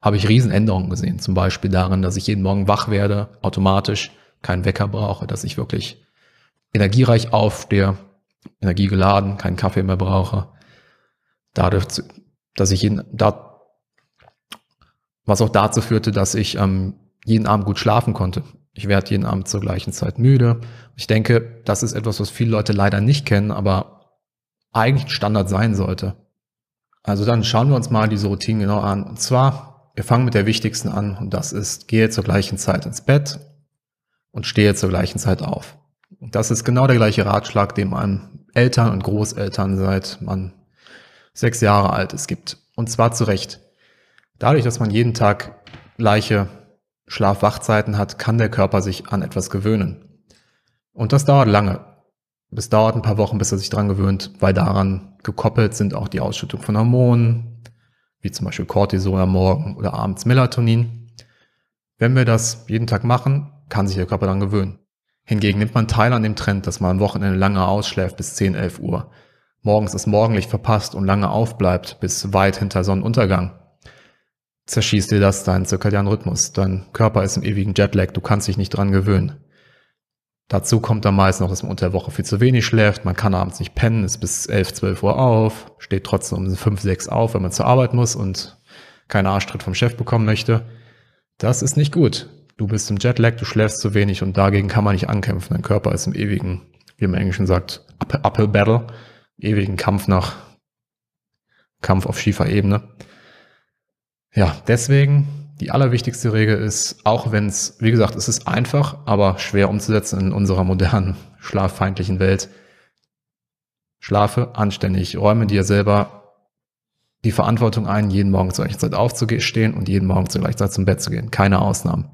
habe ich Riesenänderungen gesehen. Zum Beispiel darin, dass ich jeden Morgen wach werde, automatisch, keinen Wecker brauche, dass ich wirklich energiereich aufstehe, energiegeladen, keinen Kaffee mehr brauche. Dadurch, dass ich jeden, da, was auch dazu führte, dass ich ähm, jeden Abend gut schlafen konnte. Ich werde jeden Abend zur gleichen Zeit müde. Ich denke, das ist etwas, was viele Leute leider nicht kennen, aber eigentlich Standard sein sollte. Also dann schauen wir uns mal diese Routine genau an. Und zwar, wir fangen mit der wichtigsten an und das ist, gehe zur gleichen Zeit ins Bett und stehe zur gleichen Zeit auf. Das ist genau der gleiche Ratschlag, den man Eltern und Großeltern seit man sechs Jahre alt ist gibt. Und zwar zu Recht. Dadurch, dass man jeden Tag gleiche Schlaf-Wachzeiten hat, kann der Körper sich an etwas gewöhnen. Und das dauert lange. Es dauert ein paar Wochen, bis er sich dran gewöhnt, weil daran gekoppelt sind auch die Ausschüttung von Hormonen, wie zum Beispiel Cortisol am Morgen oder abends Melatonin. Wenn wir das jeden Tag machen, kann sich der Körper dann gewöhnen. Hingegen nimmt man teil an dem Trend, dass man am Wochenende lange ausschläft bis 10, 11 Uhr, morgens das Morgenlicht verpasst und lange aufbleibt bis weit hinter Sonnenuntergang. Zerschießt dir das deinen zirkadianen Rhythmus. Dein Körper ist im ewigen Jetlag, du kannst dich nicht dran gewöhnen. Dazu kommt dann meist noch, dass man unter der Woche viel zu wenig schläft, man kann abends nicht pennen, ist bis 11, 12 Uhr auf, steht trotzdem um 5, 6 auf, wenn man zur Arbeit muss und keinen Arschtritt vom Chef bekommen möchte. Das ist nicht gut. Du bist im Jetlag, du schläfst zu wenig und dagegen kann man nicht ankämpfen. Dein Körper ist im ewigen, wie man im Englischen sagt, Uphill Battle, ewigen Kampf nach Kampf auf schiefer Ebene. Ja, deswegen die allerwichtigste Regel ist, auch wenn es, wie gesagt, es ist einfach, aber schwer umzusetzen in unserer modernen, schlaffeindlichen Welt. Schlafe anständig, räume dir selber die Verantwortung ein, jeden Morgen zur gleichen Zeit aufzustehen und jeden Morgen zur gleichen Zeit zum Bett zu gehen. Keine Ausnahmen.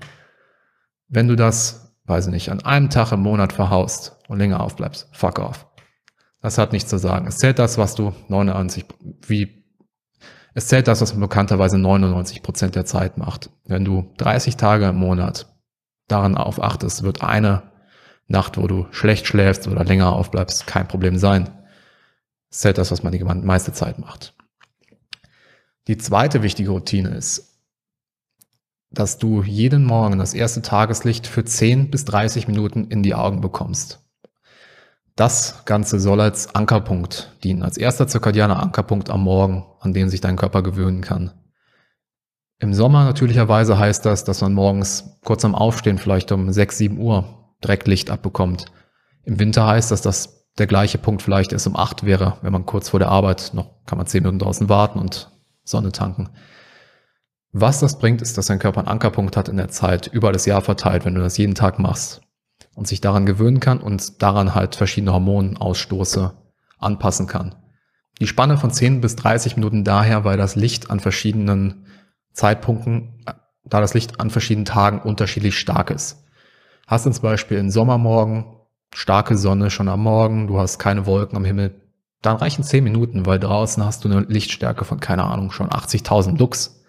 Wenn du das, weiß ich nicht, an einem Tag im Monat verhaust und länger aufbleibst, fuck off. Das hat nichts zu sagen. Es zählt das, was du 99, wie, es zählt das, was man bekannterweise 99 Prozent der Zeit macht. Wenn du 30 Tage im Monat daran aufachtest, wird eine Nacht, wo du schlecht schläfst oder länger aufbleibst, kein Problem sein. Ist halt das, was man die meiste Zeit macht. Die zweite wichtige Routine ist, dass du jeden Morgen das erste Tageslicht für 10 bis 30 Minuten in die Augen bekommst. Das Ganze soll als Ankerpunkt dienen, als erster zirkadianer Ankerpunkt am Morgen, an den sich dein Körper gewöhnen kann. Im Sommer natürlicherweise heißt das, dass man morgens kurz am Aufstehen vielleicht um 6, 7 Uhr direkt Licht abbekommt. Im Winter heißt das, dass der gleiche Punkt vielleicht erst um 8 wäre, wenn man kurz vor der Arbeit noch, kann man 10 Minuten draußen warten und Sonne tanken. Was das bringt, ist, dass dein Körper einen Ankerpunkt hat in der Zeit, über das Jahr verteilt, wenn du das jeden Tag machst und sich daran gewöhnen kann und daran halt verschiedene Hormonausstoße anpassen kann. Die Spanne von 10 bis 30 Minuten daher, weil das Licht an verschiedenen Zeitpunkten, da das Licht an verschiedenen Tagen unterschiedlich stark ist. Hast du zum Beispiel einen Sommermorgen, starke Sonne schon am Morgen, du hast keine Wolken am Himmel, dann reichen 10 Minuten, weil draußen hast du eine Lichtstärke von, keine Ahnung, schon 80.000 Lux.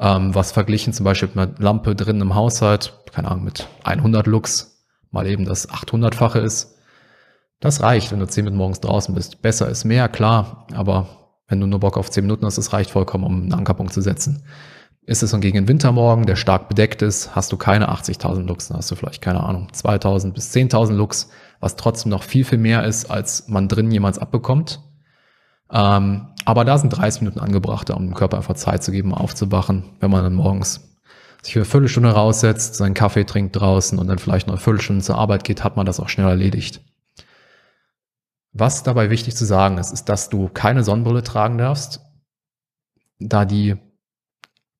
Ähm, was verglichen zum Beispiel mit einer Lampe drin im Haushalt, keine Ahnung, mit 100 Lux, mal eben das 800-fache ist. Das reicht, wenn du 10 Minuten morgens draußen bist. Besser ist mehr, klar, aber wenn du nur Bock auf 10 Minuten hast, das reicht vollkommen, um einen Ankerpunkt zu setzen. Ist es dann gegen den Wintermorgen, der stark bedeckt ist, hast du keine 80.000 Lux, dann hast du vielleicht, keine Ahnung, 2.000 bis 10.000 Lux, was trotzdem noch viel, viel mehr ist, als man drin jemals abbekommt. Ähm, aber da sind 30 Minuten angebracht, um dem Körper einfach Zeit zu geben, aufzuwachen, wenn man dann morgens sich für eine Viertelstunde raussetzt, seinen Kaffee trinkt draußen und dann vielleicht noch eine Viertelstunde zur Arbeit geht, hat man das auch schnell erledigt. Was dabei wichtig zu sagen ist, ist, dass du keine Sonnenbrille tragen darfst, da die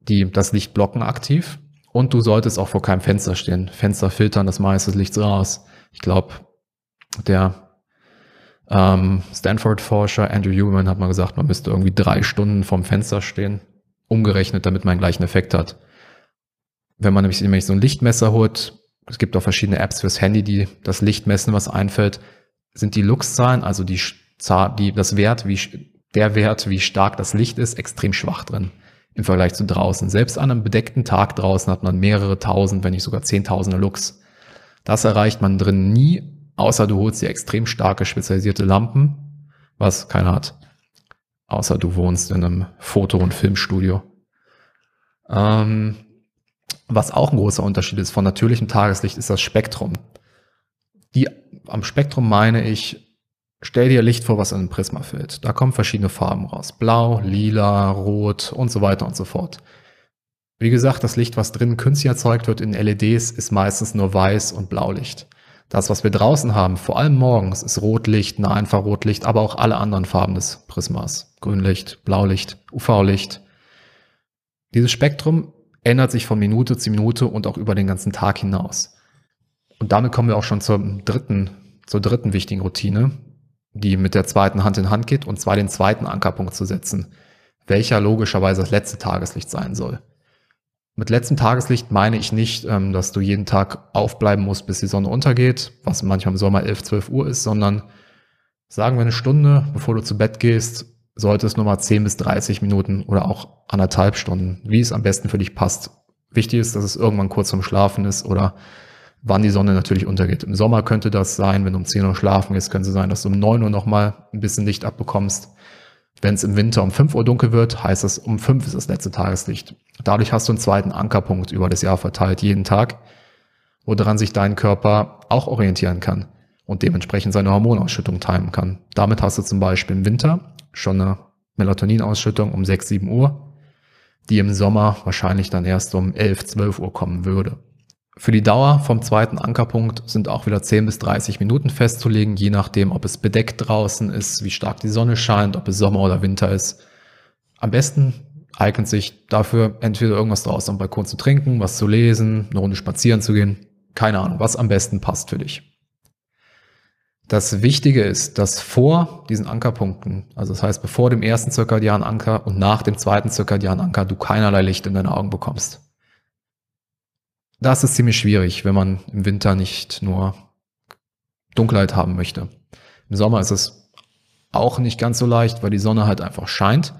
die das Licht blocken aktiv. Und du solltest auch vor keinem Fenster stehen. Fenster filtern das meiste Licht raus. Ich glaube, der ähm, Stanford-Forscher Andrew Huberman hat mal gesagt, man müsste irgendwie drei Stunden vorm Fenster stehen, umgerechnet, damit man einen gleichen Effekt hat. Wenn man nämlich, nämlich so ein Lichtmesser holt, es gibt auch verschiedene Apps fürs Handy, die das Licht messen, was einfällt, sind die Lux-Zahlen, also die, die, das Wert, wie, der Wert, wie stark das Licht ist, extrem schwach drin im Vergleich zu draußen. Selbst an einem bedeckten Tag draußen hat man mehrere tausend, wenn nicht sogar zehntausende Lux. Das erreicht man drin nie, außer du holst dir extrem starke spezialisierte Lampen, was keiner hat. Außer du wohnst in einem Foto- und Filmstudio. Ähm, was auch ein großer Unterschied ist von natürlichem Tageslicht, ist das Spektrum. Die, am Spektrum meine ich Stell dir Licht vor, was in einem Prisma fällt. Da kommen verschiedene Farben raus. Blau, lila, rot und so weiter und so fort. Wie gesagt, das Licht, was drinnen künstlich erzeugt wird in LEDs, ist meistens nur weiß und Blaulicht. Das, was wir draußen haben, vor allem morgens, ist Rotlicht, Nahinfrarotlicht, aber auch alle anderen Farben des Prismas. Grünlicht, Blaulicht, UV-Licht. Dieses Spektrum ändert sich von Minute zu Minute und auch über den ganzen Tag hinaus. Und damit kommen wir auch schon zur dritten, zur dritten wichtigen Routine, die mit der zweiten Hand in Hand geht, und zwar den zweiten Ankerpunkt zu setzen, welcher logischerweise das letzte Tageslicht sein soll. Mit letztem Tageslicht meine ich nicht, ähm, dass du jeden Tag aufbleiben musst, bis die Sonne untergeht, was manchmal im Sommer 11, 12 Uhr ist, sondern sagen wir eine Stunde, bevor du zu Bett gehst, sollte es nur mal 10 bis 30 Minuten oder auch anderthalb Stunden, wie es am besten für dich passt. Wichtig ist, dass es irgendwann kurz zum Schlafen ist oder wann die Sonne natürlich untergeht. Im Sommer könnte das sein, wenn du um 10 Uhr schlafen gehst, könnte es sein, dass du um 9 Uhr nochmal ein bisschen Licht abbekommst. Wenn es im Winter um 5 Uhr dunkel wird, heißt es, um 5 ist das letzte Tageslicht. Dadurch hast du einen zweiten Ankerpunkt über das Jahr verteilt, jeden Tag, woran sich dein Körper auch orientieren kann und dementsprechend seine Hormonausschüttung timen kann. Damit hast du zum Beispiel im Winter schon eine Melatoninausschüttung um 6, 7 Uhr, die im Sommer wahrscheinlich dann erst um 11, 12 Uhr kommen würde. Für die Dauer vom zweiten Ankerpunkt sind auch wieder 10 bis 30 Minuten festzulegen, je nachdem, ob es bedeckt draußen ist, wie stark die Sonne scheint, ob es Sommer oder Winter ist. Am besten eignet sich dafür entweder irgendwas draußen am Balkon zu trinken, was zu lesen, eine Runde spazieren zu gehen. Keine Ahnung, was am besten passt für dich. Das Wichtige ist, dass vor diesen Ankerpunkten, also das heißt bevor dem ersten zirkadianen Anker und nach dem zweiten zirkadianen Anker, du keinerlei Licht in deine Augen bekommst. Da ist ziemlich schwierig, wenn man im Winter nicht nur Dunkelheit haben möchte. Im Sommer ist es auch nicht ganz so leicht, weil die Sonne halt einfach scheint.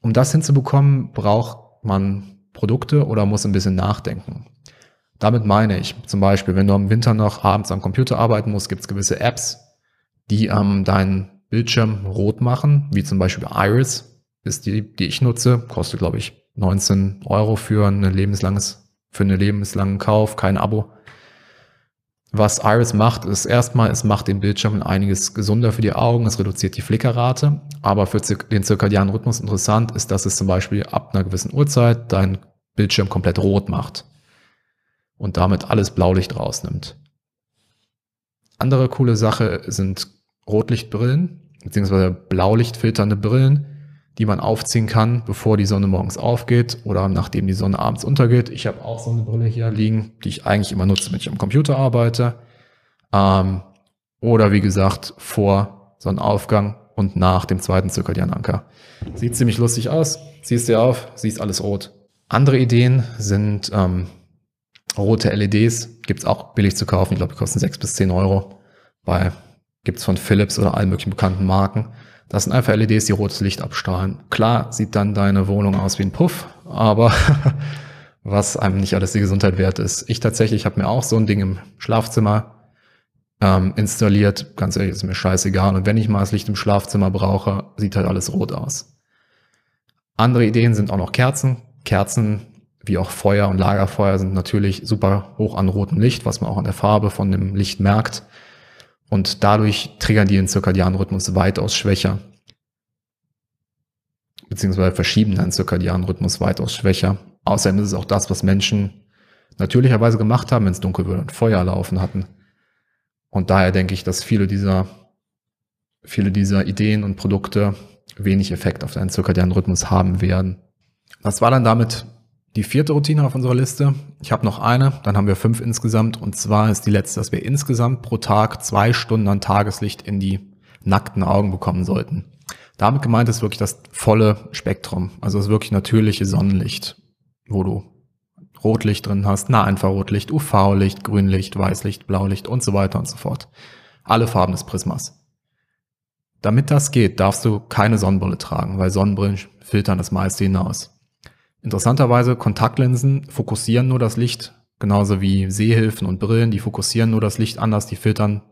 Um das hinzubekommen, braucht man Produkte oder muss ein bisschen nachdenken. Damit meine ich zum Beispiel, wenn du im Winter noch abends am Computer arbeiten musst, gibt es gewisse Apps, die ähm, dein Bildschirm rot machen, wie zum Beispiel Iris, ist die, die ich nutze, kostet glaube ich 19 Euro für ein lebenslanges, für einen lebenslangen Kauf, kein Abo. Was Iris macht, ist erstmal, es macht den Bildschirm einiges gesunder für die Augen, es reduziert die Flickerrate, aber für den zirkadianen Rhythmus interessant ist, dass es zum Beispiel ab einer gewissen Uhrzeit dein Bildschirm komplett rot macht und damit alles Blaulicht rausnimmt. Andere coole Sache sind Rotlichtbrillen, beziehungsweise Blaulichtfilternde Brillen, die man aufziehen kann, bevor die Sonne morgens aufgeht oder nachdem die Sonne abends untergeht. Ich habe auch so eine Brille hier liegen, die ich eigentlich immer nutze, wenn ich am Computer arbeite. Ähm, oder wie gesagt, vor Sonnenaufgang und nach dem zweiten Zirkadiananker. Sieht ziemlich lustig aus. Siehst du auf, siehst alles rot. Andere Ideen sind ähm, rote LEDs. Gibt's auch billig zu kaufen. Ich glaube, die kosten sechs bis zehn Euro. Bei gibt's von Philips oder allen möglichen bekannten Marken. Das sind einfach LEDs, die rotes Licht abstrahlen. Klar sieht dann deine Wohnung aus wie ein Puff, aber was einem nicht alles die Gesundheit wert ist. Ich tatsächlich habe mir auch so ein Ding im Schlafzimmer ähm, installiert. Ganz ehrlich, ist mir scheißegal. Und wenn ich mal das Licht im Schlafzimmer brauche, sieht halt alles rot aus. Andere Ideen sind auch noch Kerzen. Kerzen wie auch Feuer und Lagerfeuer sind natürlich super hoch an rotem Licht, was man auch an der Farbe von dem Licht merkt. Und dadurch triggern die den zirkadianen Rhythmus weitaus schwächer. Beziehungsweise verschieben den zirkadianen Rhythmus weitaus schwächer. Außerdem ist es auch das, was Menschen natürlicherweise gemacht haben, wenn es dunkel wird und Feuer laufen hatten. Und daher denke ich, dass viele dieser, viele dieser Ideen und Produkte wenig Effekt auf deinen zirkadianen Rhythmus haben werden. Das war dann damit die vierte Routine auf unserer Liste. Ich habe noch eine, dann haben wir fünf insgesamt. Und zwar ist die letzte, dass wir insgesamt pro Tag zwei Stunden an Tageslicht in die nackten Augen bekommen sollten. Damit gemeint ist wirklich das volle Spektrum. Also das wirklich natürliche Sonnenlicht, wo du Rotlicht drin hast, Nahinfrarotlicht, UV-Licht, Grünlicht, Weißlicht, Blaulicht und so weiter und so fort. Alle Farben des Prismas. Damit das geht, darfst du keine Sonnenbrille tragen, weil Sonnenbrillen filtern das meiste hinaus. Interessanterweise, Kontaktlinsen fokussieren nur das Licht, genauso wie Sehhilfen und Brillen, die fokussieren nur das Licht anders, die filtern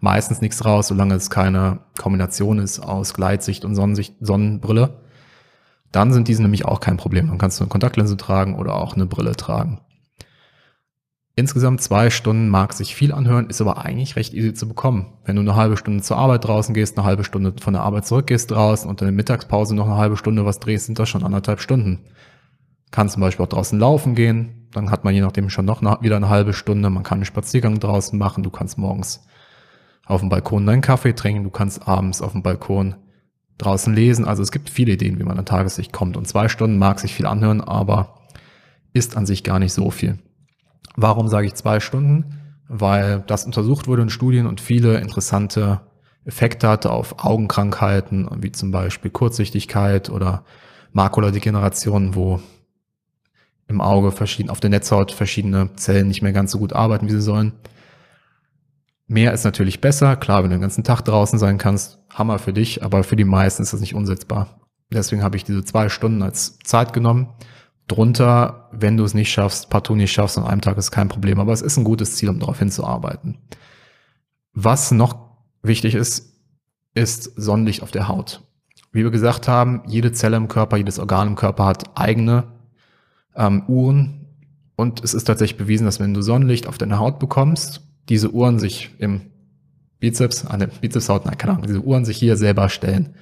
meistens nichts raus, solange es keine Kombination ist aus Gleitsicht und Sonnensicht, Sonnenbrille. Dann sind diese nämlich auch kein Problem. Dann kannst du eine Kontaktlinse tragen oder auch eine Brille tragen. Insgesamt zwei Stunden mag sich viel anhören, ist aber eigentlich recht easy zu bekommen. Wenn du eine halbe Stunde zur Arbeit draußen gehst, eine halbe Stunde von der Arbeit zurückgehst draußen und in der Mittagspause noch eine halbe Stunde was drehst, sind das schon anderthalb Stunden. Kann zum Beispiel auch draußen laufen gehen. Dann hat man je nachdem schon noch wieder eine halbe Stunde. Man kann einen Spaziergang draußen machen. Du kannst morgens auf dem Balkon deinen Kaffee trinken. Du kannst abends auf dem Balkon draußen lesen. Also es gibt viele Ideen, wie man an Tageslicht kommt. Und zwei Stunden mag sich viel anhören, aber ist an sich gar nicht so viel. Warum sage ich zwei Stunden? Weil das untersucht wurde in Studien und viele interessante Effekte hatte auf Augenkrankheiten, wie zum Beispiel Kurzsichtigkeit oder Makuladegeneration, wo im Auge verschieden, auf der Netzhaut verschiedene Zellen nicht mehr ganz so gut arbeiten, wie sie sollen. Mehr ist natürlich besser. Klar, wenn du den ganzen Tag draußen sein kannst, Hammer für dich, aber für die meisten ist das nicht umsetzbar. Deswegen habe ich diese zwei Stunden als Zeit genommen. Drunter, wenn du es nicht schaffst, partout nicht schaffst, an einem Tag ist kein Problem, aber es ist ein gutes Ziel, um darauf hinzuarbeiten. Was noch wichtig ist, ist Sonnenlicht auf der Haut. Wie wir gesagt haben, jede Zelle im Körper, jedes Organ im Körper hat eigene ähm, Uhren. Und es ist tatsächlich bewiesen, dass wenn du Sonnenlicht auf deine Haut bekommst, diese Uhren sich im Bizeps, an der Bizepshaut, nein, keine Ahnung, diese Uhren sich hier selber stellen.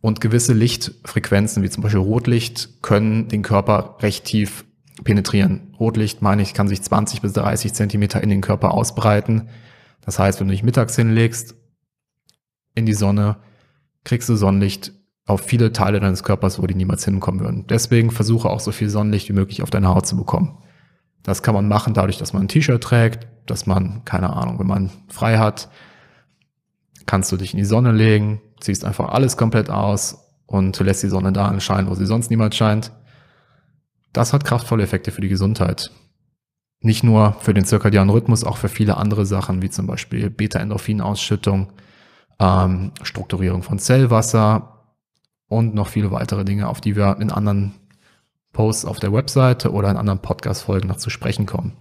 Und gewisse Lichtfrequenzen, wie zum Beispiel Rotlicht, können den Körper recht tief penetrieren. Rotlicht, meine ich, kann sich 20 bis 30 Zentimeter in den Körper ausbreiten. Das heißt, wenn du dich mittags hinlegst in die Sonne, kriegst du Sonnenlicht auf viele Teile deines Körpers, wo die niemals hinkommen würden. Deswegen versuche auch so viel Sonnenlicht wie möglich auf deine Haut zu bekommen. Das kann man machen dadurch, dass man ein T-Shirt trägt, dass man, keine Ahnung, wenn man frei hat, kannst du dich in die Sonne legen, ziehst einfach alles komplett aus und lässt die Sonne da scheinen, wo sie sonst niemals scheint. Das hat kraftvolle Effekte für die Gesundheit. Nicht nur für den zirkadianen Rhythmus, auch für viele andere Sachen, wie zum Beispiel Beta-Endorphin-Ausschüttung, ähm, Strukturierung von Zellwasser, und noch viele weitere Dinge, auf die wir in anderen Posts auf der Webseite oder in anderen Podcast-Folgen noch zu sprechen kommen.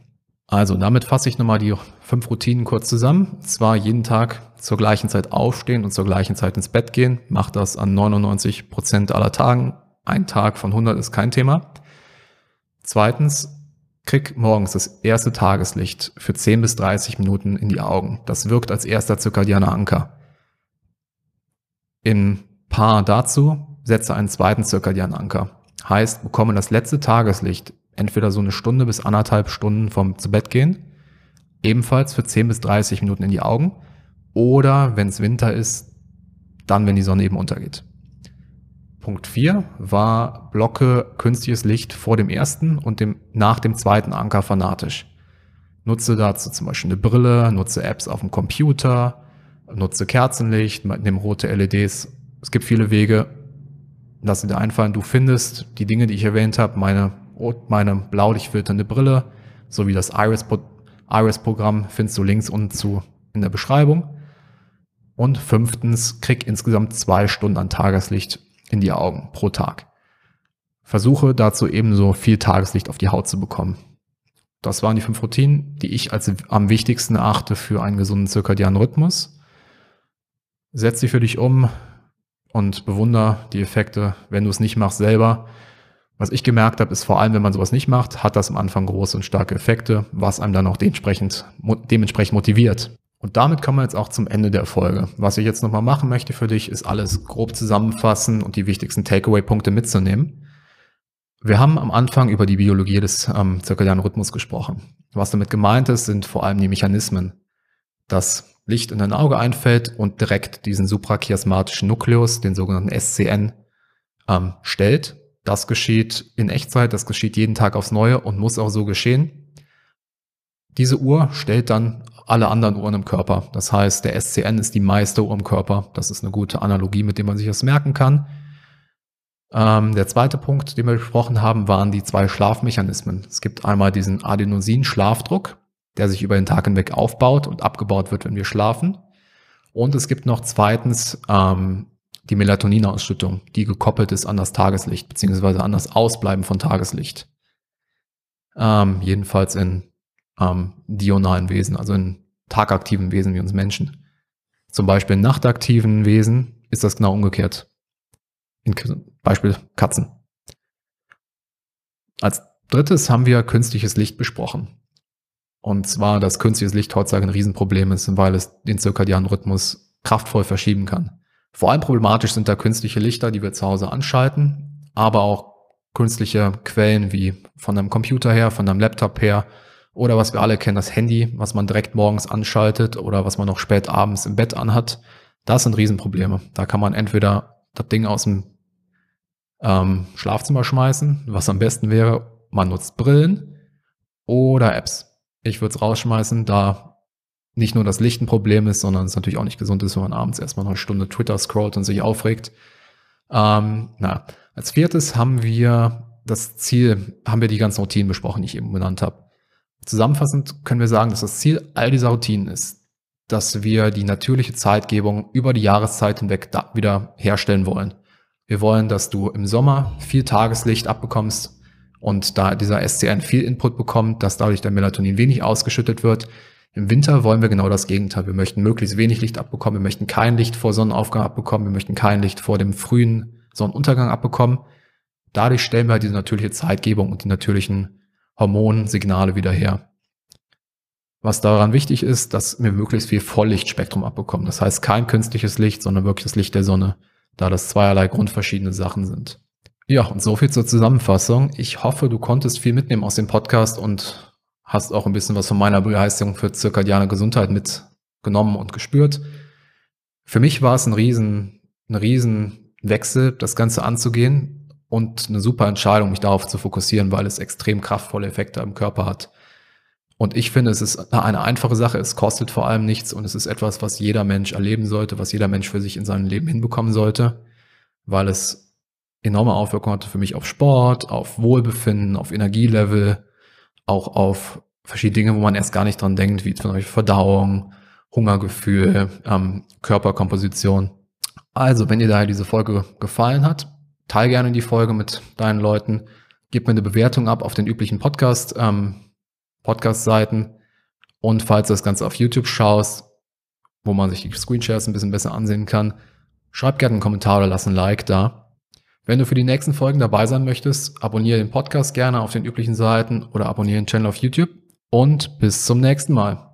Also damit fasse ich nochmal die fünf Routinen kurz zusammen. Und zwar jeden Tag zur gleichen Zeit aufstehen und zur gleichen Zeit ins Bett gehen. Mach das an 99 Prozent aller Tagen. Ein Tag von 100 ist kein Thema. Zweitens, krieg morgens das erste Tageslicht für 10 bis 30 Minuten in die Augen. Das wirkt als erster zirkadianer Anker. Im Paar dazu setze einen zweiten zirkadianen Anker. Heißt, bekomme das letzte Tageslicht entweder so eine Stunde bis anderthalb Stunden vom zu Bett gehen, ebenfalls für 10 bis 30 Minuten in die Augen oder wenn es Winter ist, dann, wenn die Sonne eben untergeht. Punkt 4 war blocke künstliches Licht vor dem ersten und dem, nach dem zweiten Anker fanatisch. Nutze dazu zum Beispiel eine Brille, nutze Apps auf dem Computer, nutze Kerzenlicht, nimm rote LEDs. Es gibt viele Wege. Lass dir einfallen. Du findest die Dinge, die ich erwähnt habe, meine meine blaulichtfilternde Brille sowie das Iris-Programm findest du links unten zu in der Beschreibung. Und fünftens, krieg insgesamt zwei Stunden an Tageslicht in die Augen pro Tag. Versuche dazu ebenso viel Tageslicht auf die Haut zu bekommen. Das waren die fünf Routinen, die ich als am wichtigsten erachte für einen gesunden zirkadianen Rhythmus. Setz sie für dich um und bewunder die Effekte, wenn du es nicht machst selber. Was ich gemerkt habe, ist vor allem, wenn man sowas nicht macht, hat das am Anfang große und starke Effekte, was einem dann auch dementsprechend, dementsprechend motiviert. Und damit kommen wir jetzt auch zum Ende der Folge. Was ich jetzt nochmal machen möchte für dich, ist alles grob zusammenfassen und die wichtigsten Takeaway-Punkte mitzunehmen. Wir haben am Anfang über die Biologie des ähm, zirkadianen Rhythmus gesprochen. Was damit gemeint ist, sind vor allem die Mechanismen. Das Licht in dein Auge einfällt und direkt diesen suprachiasmatischen Nukleus, den sogenannten SCN, ähm, stellt das geschieht in Echtzeit, das geschieht jeden Tag aufs Neue und muss auch so geschehen. Diese Uhr stellt dann alle anderen Uhren im Körper. Das heißt, der SCN ist die meiste Uhr im Körper. Das ist eine gute Analogie, mit der man sich das merken kann. Ähm, der zweite Punkt, den wir besprochen haben, waren die zwei Schlafmechanismen. Es gibt einmal diesen Adenosin-Schlafdruck, der sich über den Tag hinweg aufbaut und abgebaut wird, wenn wir schlafen. Und es gibt noch zweitens ähm, die Melatoninausschüttung, die gekoppelt ist an das Tageslicht, beziehungsweise an das Ausbleiben von Tageslicht. Ähm, jedenfalls in ähm, dionalen Wesen, also in tagaktiven Wesen wie uns Menschen. Zum Beispiel in nachtaktiven Wesen ist das genau umgekehrt. In Beispiel Katzen. Als drittes haben wir künstliches Licht besprochen. Und zwar, dass künstliches Licht heutzutage ein Riesenproblem ist, weil es den zirkadianen Rhythmus kraftvoll verschieben kann. Vor allem problematisch sind da künstliche Lichter, die wir zu Hause anschalten, aber auch künstliche Quellen wie von einem Computer her, von einem Laptop her oder was wir alle kennen, das Handy, was man direkt morgens anschaltet oder was man noch spät abends im Bett anhat. Das sind Riesenprobleme. Da kann man entweder das Ding aus dem ähm, Schlafzimmer schmeißen, was am besten wäre, man nutzt Brillen oder Apps. Ich würde es rausschmeißen, da nicht nur das Licht ein Problem ist, sondern es natürlich auch nicht gesund ist, wenn man abends erstmal noch eine Stunde Twitter scrollt und sich aufregt. Ähm, na, als viertes haben wir das Ziel, haben wir die ganzen Routinen besprochen, die ich eben benannt habe. Zusammenfassend können wir sagen, dass das Ziel all dieser Routinen ist, dass wir die natürliche Zeitgebung über die Jahreszeit hinweg wieder herstellen wollen. Wir wollen, dass du im Sommer viel Tageslicht abbekommst und da dieser SCN viel Input bekommt, dass dadurch der Melatonin wenig ausgeschüttet wird, im Winter wollen wir genau das Gegenteil. Wir möchten möglichst wenig Licht abbekommen. Wir möchten kein Licht vor Sonnenaufgang abbekommen. Wir möchten kein Licht vor dem frühen Sonnenuntergang abbekommen. Dadurch stellen wir halt diese natürliche Zeitgebung und die natürlichen Hormonsignale wieder her. Was daran wichtig ist, dass wir möglichst viel Volllichtspektrum abbekommen. Das heißt kein künstliches Licht, sondern wirklich das Licht der Sonne, da das zweierlei grundverschiedene Sachen sind. Ja, und so viel zur Zusammenfassung. Ich hoffe, du konntest viel mitnehmen aus dem Podcast und hast auch ein bisschen was von meiner Begeisterung für zirkadiane Gesundheit mitgenommen und gespürt. Für mich war es ein riesen, ein riesen Wechsel, das Ganze anzugehen und eine super Entscheidung, mich darauf zu fokussieren, weil es extrem kraftvolle Effekte im Körper hat. Und ich finde, es ist eine einfache Sache, es kostet vor allem nichts und es ist etwas, was jeder Mensch erleben sollte, was jeder Mensch für sich in seinem Leben hinbekommen sollte, weil es enorme Auswirkungen hatte für mich auf Sport, auf Wohlbefinden, auf Energielevel, auch auf verschiedene Dinge, wo man erst gar nicht dran denkt, wie zum Beispiel Verdauung, Hungergefühl, ähm, Körperkomposition. Also, wenn dir daher diese Folge gefallen hat, teile gerne die Folge mit deinen Leuten, gib mir eine Bewertung ab auf den üblichen Podcast, ähm, Podcast-Seiten. Und falls du das Ganze auf YouTube schaust, wo man sich die Screenshares ein bisschen besser ansehen kann, schreib gerne einen Kommentar oder lass ein Like da. Wenn du für die nächsten Folgen dabei sein möchtest, abonniere den Podcast gerne auf den üblichen Seiten oder abonniere den Channel auf YouTube und bis zum nächsten Mal.